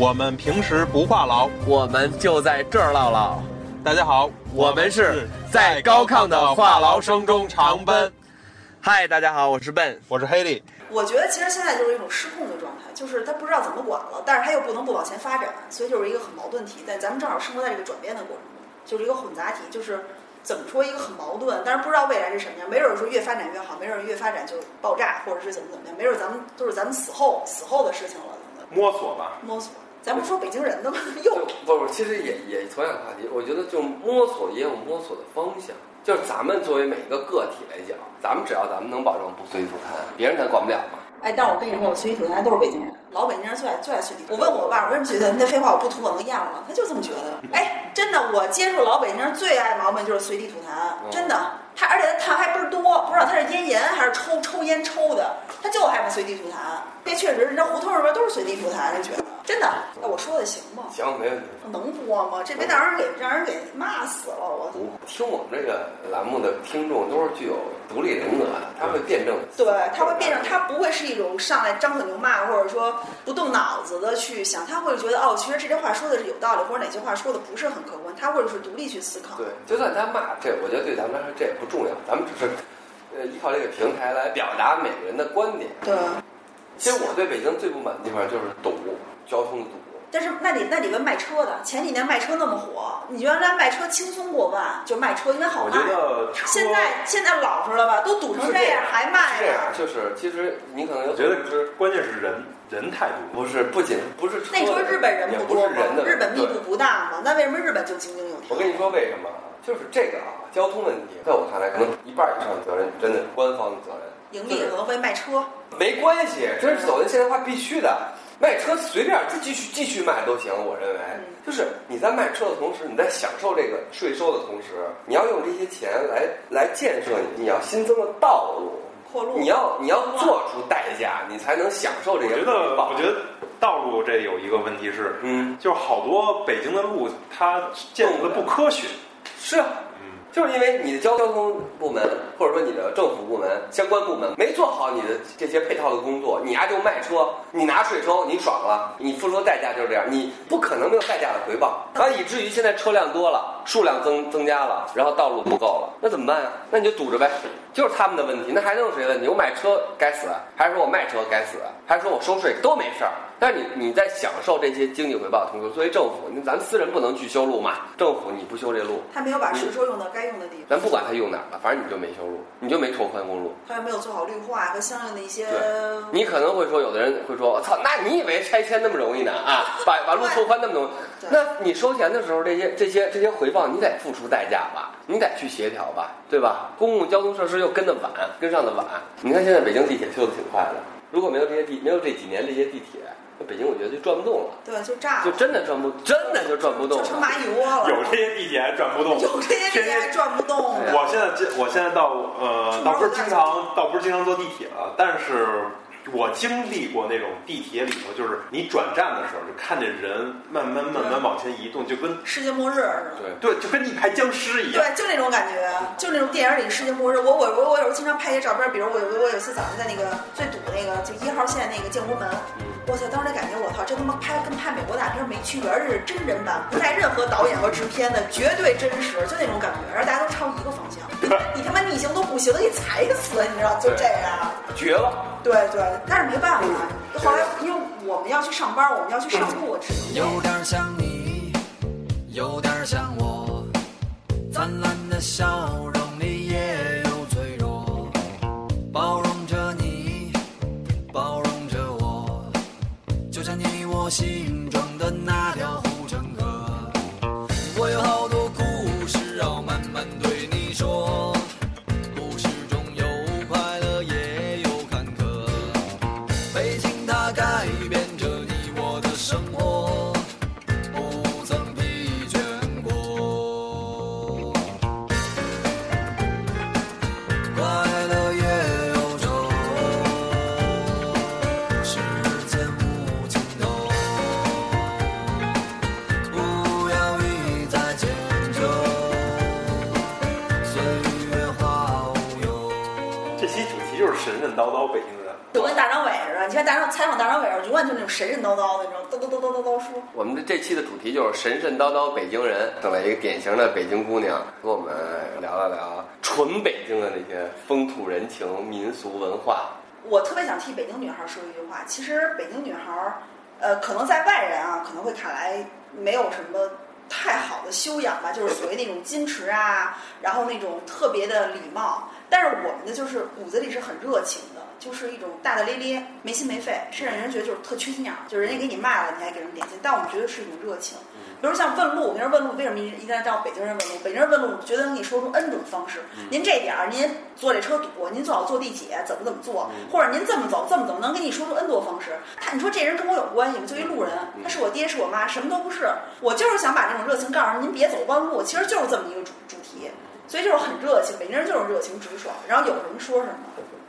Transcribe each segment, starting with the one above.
我们平时不话痨，我们就在这儿唠唠。大家好，我们是在高亢的话痨声中长奔。嗨，大家好，我是笨，我是黑利。我觉得其实现在就是一种失控的状态，就是他不知道怎么管了，但是他又不能不往前发展，所以就是一个很矛盾体。但咱们正好生活在这个转变的过程中，就是一个混杂体，就是怎么说一个很矛盾，但是不知道未来是什么样。没准说越发展越好，没准越发展就爆炸，或者是怎么怎么样。没准咱们都是咱们死后死后的事情了，摸索吧，摸索。咱不说北京人的吗？又不不，其实也也同样话题，我觉得就摸索也有摸索的方向。就是咱们作为每个个体来讲，咱们只要咱们能保证不随地吐痰，别人才管不了嘛。哎，但是我跟你说，我随地吐痰都是北京人，老北京人最爱最爱随地。我问我爸，我为什么觉得那废话我不吐我能咽了？他就这么觉得。哎，真的，我接触老北京人最爱毛病就是随地吐痰，真的。他而且他痰还倍儿多，不知道他是咽炎还是抽抽烟抽的，他就害怕随地吐痰。这确实，人家胡同里边都是随地吐痰，人觉得。真的，那我说的行吗？行，没问题。能播吗？这别让人给让人给骂死了！我听我们这个栏目的听众都是具有独立人格的，他会辩证。对，他会辩证，他不会是一种上来张口就骂，或者说不动脑子的去想，他会觉得哦，其实这些话说的是有道理，或者哪句话说的不是很客观，他会是独立去思考。对，就算他骂这，我觉得对咱们来说这也不重要，咱们只是呃依靠这个平台来表达每个人的观点。对。其实我对北京最不满的地方就是堵，交通堵。但是那你那你问卖车的，前几年卖车那么火，你原来卖车轻松过万，就卖车因为好卖。我觉得现在现在老实了吧，都堵成这样还卖。这样就是其实你可能我觉得是关键是人人太多，不是不仅不是车。那时候日本人不多吗？日本密度不大吗？那为什么日本就井井有条？我跟你说为什么？就是这个啊，交通问题，在我看来，可能一半以上的责任真的是官方的责任。盈利可能会卖车，没关系，这是走进现代化必须的。卖车随便再继续继续卖都行，我认为，就是你在卖车的同时，你在享受这个税收的同时，你要用这些钱来来建设你你要新增的道路，扩路，你要你要做出代价，你才能享受这些。我觉得，我觉得道路这有一个问题是，嗯，就是好多北京的路它建的不科学，是。就是因为你的交交通部门或者说你的政府部门相关部门没做好你的这些配套的工作，你丫就卖车，你拿税收，你爽了，你付出的代价就是这样，你不可能没有代价的回报，啊，以至于现在车辆多了，数量增增加了，然后道路不够了，那怎么办啊？那你就堵着呗，就是他们的问题，那还能有谁问题？我买车该死，还是说我卖车该死，还是说我收税都没事儿？但是你你在享受这些经济回报的同时，作为政府，那咱私人不能去修路嘛？政府你不修这路，他没有把税收用到该用的地方。咱不管他用哪儿了，反正你就没修路，你就没拓宽公路。他又没有做好绿化和相应的一些。你可能会说，有的人会说，我操，那你以为拆迁那么容易呢？啊，把把路拓宽那么容易？那你收钱的时候，这些这些这些回报，你得付出代价吧？你得去协调吧，对吧？公共交通设施又跟得晚，跟上的晚。你看现在北京地铁修的挺快的，如果没有这些地，没有这几年这些地铁。北京我觉得就转不动了，对，就炸了，就真的转不，真的就转不动，就成蚂蚁窝了。有这些地铁还转不动，有这些地铁还转不动。我现在我现在到呃，倒不是经常，倒不是经常坐地铁了，但是。我经历过那种地铁里头，就是你转站的时候，就看见人慢慢慢慢往前移动，就跟世界末日似的。对对，就跟一排僵尸一样。对，就那种感觉，就那种电影里世界末日。我我我我有时候经常拍一些照片，比如我有我有一次早上在那个最堵那个就一号线那个建国门，我操，当时感觉我操，这他妈拍跟拍美国大片没区别，这是真人版，不带任何导演和制片的，绝对真实，就那种感觉。然后大家都朝一个方向，你他妈逆行都不行，都给踩死，你知道？就这样，绝了。对对，但是没办法，后来因为我们要去上班，我们要去上路，只能。有点像你，有点像我，灿烂的笑容就那种神神叨叨的那种，叨叨叨叨叨叨说。我们这这期的主题就是神神叨叨北京人，整了一个典型的北京姑娘，跟我们聊了聊纯北京的那些风土人情、民俗文化。我特别想替北京女孩说一句话，其实北京女孩，呃，可能在外人啊可能会看来没有什么太好的修养吧，就是所谓那种矜持啊，然后那种特别的礼貌。但是我们的就是骨子里是很热情的，就是一种大大咧咧、没心没肺，甚至人觉得就是特缺心眼儿，就是人家给你卖了，你还给人点心。但我们觉得是一种热情。比如像问路，我跟人问路，为什么一一定要叫北京人问路？北京人问路，觉得能给你说出 N 种方式。您这点儿，您坐这车堵，您最好坐地铁，怎么怎么坐，或者您这么走，这么走，能给你说出 N 多方式。他，你说这人跟我有关系吗？就一路人，他是我爹，是我妈，什么都不是。我就是想把这种热情告诉您，您别走弯路，其实就是这么一个主主题。所以就是很热情，北京人就是热情直爽，然后有什么说什么，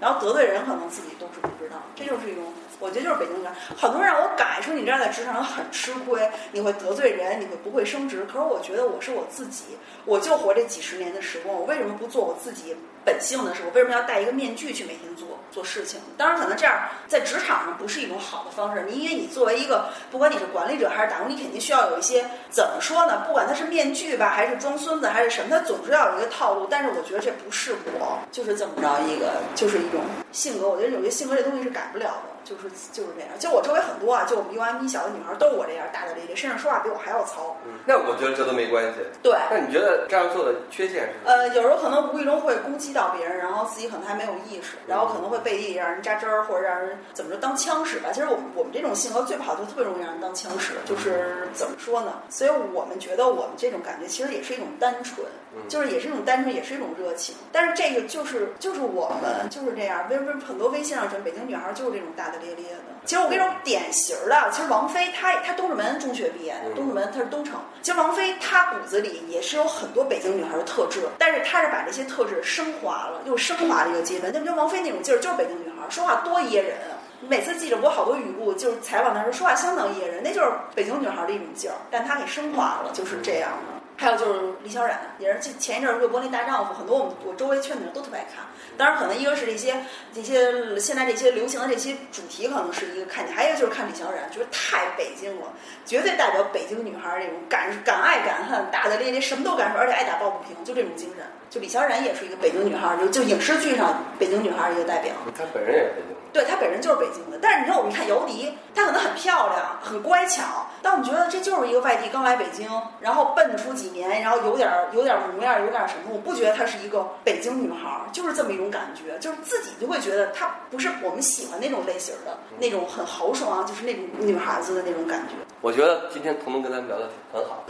然后得罪人可能自己都是不知道，这就是一种，我觉得就是北京人。很多人让我改，说你这样在职场上很吃亏，你会得罪人，你会不会升职。可是我觉得我是我自己，我就活这几十年的时光，我为什么不做我自己本性的事？我为什么要戴一个面具去每天做做事情？当然，可能这样在职场上不是一种好的方式。你因为你作为一个，不管你是管理者还是打工，你肯定需要有一些怎么说呢？不管他是面具吧，还是装孙子，还是什么，他总是要有一个套路。但是我觉得这不是我，就是这么着一个，就是一种性格。我觉得有些性格这东西是改不了的，就是就是这样。就我周围很多啊，就我们 U M 一小的女孩都是我这样大大咧咧，甚至说话比我还要糙。嗯那我觉得这都没关系。对。那你觉得这样做的缺陷是什么？呃，有时候可能无意中会攻击到别人，然后自己可能还没有意识，然后可能会背地里让人扎针儿，或者让人怎么着当枪使吧。其实我们我们这种性格最不好，就特别容易让人当枪使。就是怎么说呢？所以我们觉得我们这种感觉其实也是一种单纯，就是也是一种单纯，也是一种热情。但是这个就是就是我们就是这样。微微很多微信上说北京女孩就是这种大大咧咧的。其实我跟你说，典型的，其实王菲她她东直门中学毕业的，东直门她是东城。其实王菲她骨子里也是有很多北京女孩的特质，但是她是把这些特质升华了，又升华了一个阶段。那不就王菲那种劲儿，就是北京女孩，说话多噎人啊！每次记者播好多语录，就是采访她时候说话相当噎人，那就是北京女孩的一种劲儿，但她给升华了，就是这样的。还有就是李小冉，也是前一阵热播那《大丈夫》，很多我们我周围圈子人都特别爱看。当然，可能一个是这些这些现在这些流行的这些主题，可能是一个看点；还有就是看李小冉，觉得太北京了，绝对代表北京女孩儿这种敢敢爱敢恨、大大咧咧，什么都敢说，而且爱打抱不平，就这种精神。就李小冉也是一个北京女孩儿，就就影视剧上北京女孩儿一个代表。她本人也是北京的。对她本人就是北京的，但是你看我们看姚笛，她可能很漂亮、很乖巧，但我们觉得这就是一个外地刚来北京，然后笨出几年，然后有点儿有点儿模样，有点儿什么，我不觉得她是一个北京女孩儿，就是这么一种感觉，就是自己就会觉得她不是我们喜欢那种类型的那种很豪爽，就是那种女孩子的那种感觉。我觉得今天彤彤跟咱们聊的很好，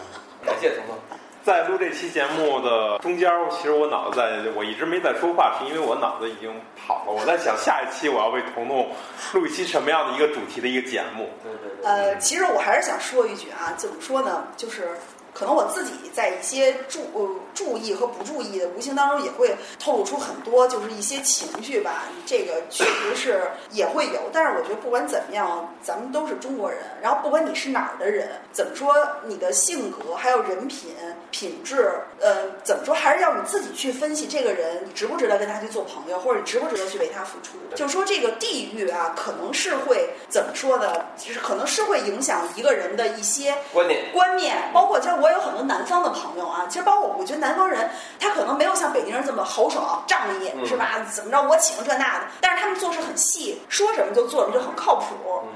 感谢彤彤。在录这期节目的中间，其实我脑子在，我一直没在说话，是因为我脑子已经跑了。我在想下一期我要为彤彤录一期什么样的一个主题的一个节目。对对对。呃，其实我还是想说一句啊，怎么说呢？就是可能我自己在一些注呃注意和不注意的无形当中，也会透露出很多就是一些情绪吧。这个确实是也会有，但是我觉得不管怎么样，咱们都是中国人。然后不管你是哪儿的人，怎么说你的性格还有人品品质，呃，怎么说还是要你自己去分析这个人，你值不值得跟他去做朋友，或者你值不值得去为他付出。就是说这个地域啊，可能是会怎么说呢？其实可能是会影响一个人的一些观念观念，包括其实我有很多南方的朋友啊，其实包括我觉得南方人他可能没有像北京人这么豪爽仗义，是吧？怎么着我请这那的，但是他们做事很细，说什么就做什么，就很靠谱。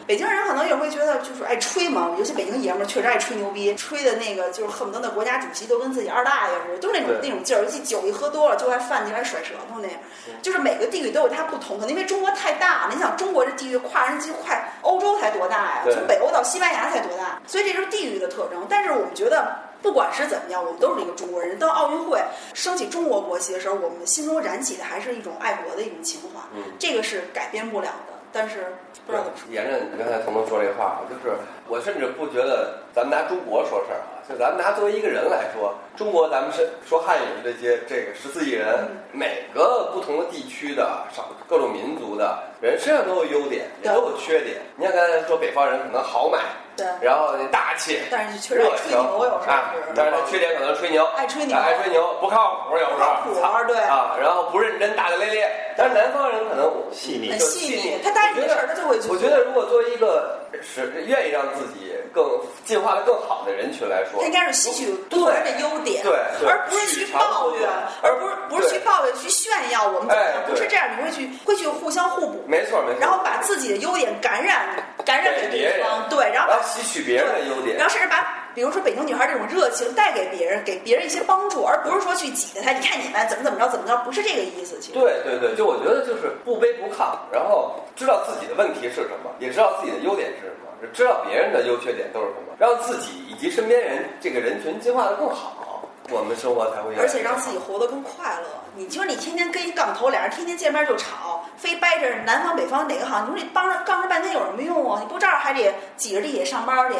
北京人可能也会觉得就是爱吹嘛，尤其北京爷们儿确实爱吹牛逼，吹的那个就是恨不得那国家主席都跟自己二大爷似的，都是那种那种劲儿。尤其酒一喝多了，就爱犯起来甩舌头那样。就是每个地域都有它不同，可能因为中国太大了。你想中国这地域跨人机快，欧洲才多大呀？从北欧到西班牙才多大？所以这就是地域的特征。但是我们觉得。不管是怎么样，我们都是一个中国人。到奥运会升起中国国旗的时候，我们心中燃起的还是一种爱国的一种情怀。嗯，这个是改变不了的。但是不知道怎么说。沿着你刚才彤彤说这话啊，就是我甚至不觉得咱们拿中国说事儿啊，就咱们拿作为一个人来说，中国咱们是说汉语的这些这个十四亿人，每个不同的地区的少各种民族的人身上都有优点，也都有缺点。你像刚才说北方人可能豪迈。对然后大气，但是确实爱吹牛，有时候啊是，但是他缺点可能吹牛，爱吹牛啊爱吹牛，不靠谱，有时候不靠谱对啊，然后不认真，大大咧咧。但是南方人可能细腻很细腻，他答应你的事儿他就会去做。我觉得如果作为一个是愿意让自己更进化的更好的人群来说他应，该是吸取多人的优点，对对而不是去抱怨，而不是不是去抱怨去炫耀我们怎么样，不是这样，你会去会去互相互补，没错没错，然后把自己的优点感染感染给给别人吸取别人的优点然，后甚至把。比如说北京女孩这种热情带给别人，给别人一些帮助，而不是说去挤兑她。你看你们怎么怎么着怎么着，不是这个意思。其实对对对，就我觉得就是不卑不亢，然后知道自己的问题是什么，也知道自己的优点是什么，知道别人的优缺点都是什么，让自己以及身边人这个人群进化的更好，我们生活才会而且让自己活得更快乐。你说你天天跟一杠头，俩人天天见面就吵，非掰着南方北方哪个好？你说你帮着杠着半天有什么用啊？你不照样还得挤着地铁上班去，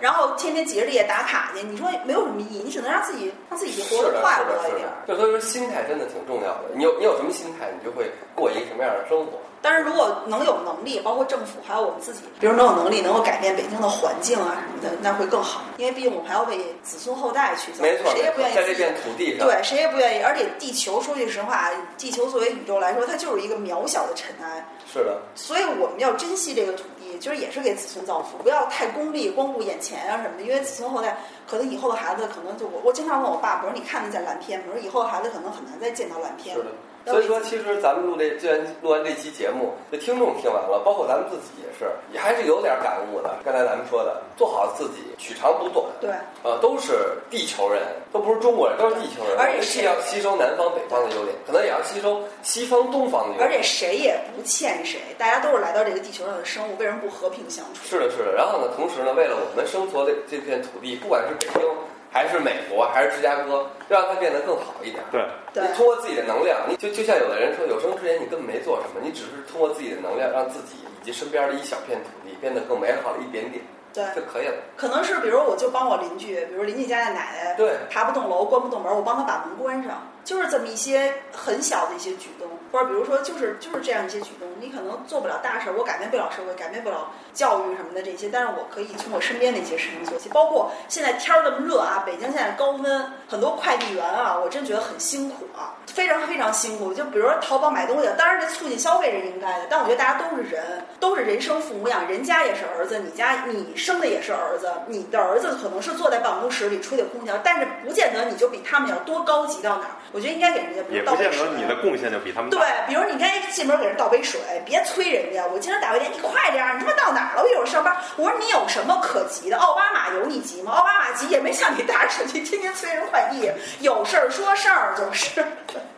然后天天挤着地铁打卡去，你说没有什么意义，你只能让自己让自己活，得快乐一点。。就所以说，心态真的挺重要的。你有你有什么心态，你就会过一个什么样的生活。但是如果能有能力，包括政府还有我们自己，比如能有能力能够改变北京的环境啊什么的，那会更好。因为毕竟我们还要为子孙后代去造，没错，没错谁也不愿意在这片土地上，对，谁也不愿意。而且地球，说句实话，地球作为宇宙来说，它就是一个渺小的尘埃，是的，所以我们要珍惜这个土地，就是也是给子孙造福，不要太功利，光顾眼前啊什么的。因为子孙后代，可能以后的孩子，可能就我我经常问我爸，比如你看得见蓝天，比如以后的孩子可能很难再见到蓝天是的。所以说，其实咱们录这既然录完这期节目，这听众听完了，包括咱们自己也是，也还是有点感悟的。刚才咱们说的，做好自己，取长补短，对，呃，都是地球人，都不是中国人，都是地球人。而且我们既要吸收南方北方的优点，可能也要吸收西方东方的优点。而且谁也不欠谁，大家都是来到这个地球上的生物，为什么不和平相处？是的，是的。然后呢，同时呢，为了我们生活的这片土地，不管是北京，还是美国，还是芝加哥，让它变得更好一点。对，对。你通过自己的能量，你就就像有的人说，有生之年你根本没做什么，你只是通过自己的能量，让自己以及身边的一小片土地变得更美好了一点点，对，就可以了。可能是比如我就帮我邻居，比如邻居家的奶奶，对。爬不动楼，关不动门，我帮他把门关上，就是这么一些很小的一些举动，或者比如说就是就是这样一些举动，你可能做不了大事儿，我改变不了社会，改变不了教育什么的这些，但是我可以从我身边的一些事情做起，包括现在天儿这么热啊，北京现在高温，很多快递员啊，我真觉得很辛苦啊，非常非常辛苦。就比如说淘宝买东西，当然这促进消费是应该的，但我觉得大家都是人，都是人生父母养，人家也是儿子，你家你生的也是儿子，你的儿子可能是坐在办公室里吹着空调，但是不见得你就比他们要多高级到哪儿。我觉得应该给人家，比也不见如倒杯水得你的贡献就比他们大。对，比如你该进门给人倒杯水，别催人家。我经常打个电，你快点儿，你他妈到哪儿了？我一会儿上班。我说你有什么可急的？奥巴马有你急吗？奥巴马急也没像你打手机天天催人快递，有事儿说事儿就是，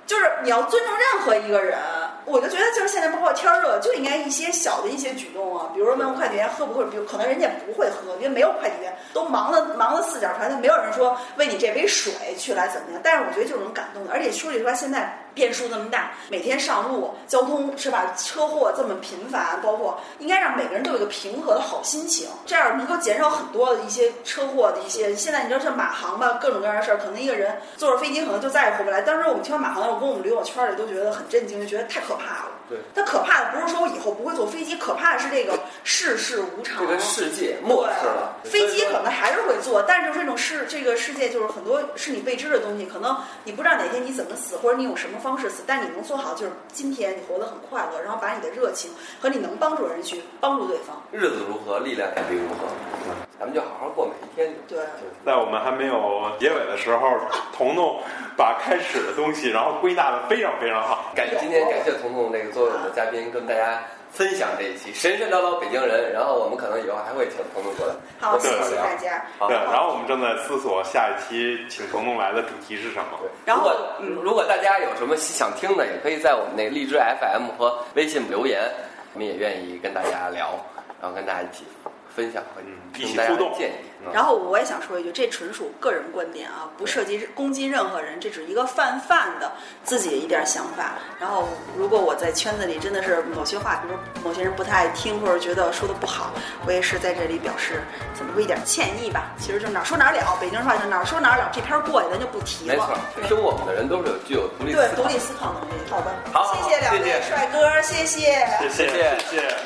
就是你要尊重任何一个人。我就觉得就是现在包括天热，就应该一些小的一些举动啊，比如说问快递员喝不喝，比如可能人家不会喝，因为没有快递员都忙的忙的四脚朝天，没有人说为你这杯水去来怎么样。但是我觉得就是能感动的，而且说句实话，现在变数那么大，每天上路交通是吧，车祸这么频繁，包括应该让每个人都有一个平和的好心情，这样能够减少很多的一些车祸的一些。现在你知道像马航吧，各种各样的事儿，可能一个人坐着飞机可能就再也回不来。当时我们听完马航，我跟我们驴友圈里都觉得很震惊，就觉得太可怕了。对，它可怕的不是说我以后不会坐飞机，可怕的是这个世事无常。这个世界末世了，飞机可能还是会坐，但是就是这种世这个世界就是很多是你未知的东西，可能你不知道哪天你怎么死，或者你用什么方式死，但你能做好就是今天你活得很快乐，然后把你的热情和你能帮助人去帮助对方。日子如何，力量也必如何。咱们就好好过每一天。对在我们还没有结尾的时候，彤彤把开始的东西，然后归纳的非常非常好。感谢今天感谢彤彤这个作为我们的嘉宾，跟大家分享这一期神神叨叨北京人。然后我们可能以后还会请彤彤过来，好，谢谢大家。好对，然后我们正在思索下一期请彤彤来的主题是什么。对，然后如果如果大家有什么想听的，也可以在我们那个荔枝 FM 和微信留言，我们也愿意跟大家聊，然后跟大家一起分享和嗯一起互动建议。然后我也想说一句，这纯属个人观点啊，不涉及攻击任何人，这只是一个泛泛的自己的一点想法。然后，如果我在圈子里真的是某些话，比如某些人不太爱听，或者觉得说的不好，我也是在这里表示怎么说一点歉意吧。其实就哪儿说哪儿了，北京话就哪儿说哪儿了，这篇过去咱就不提了没错了。，听我们的人都是有具有独立对独立思考能力。好的，好好谢谢两位帅哥，谢谢。谢谢谢谢谢谢。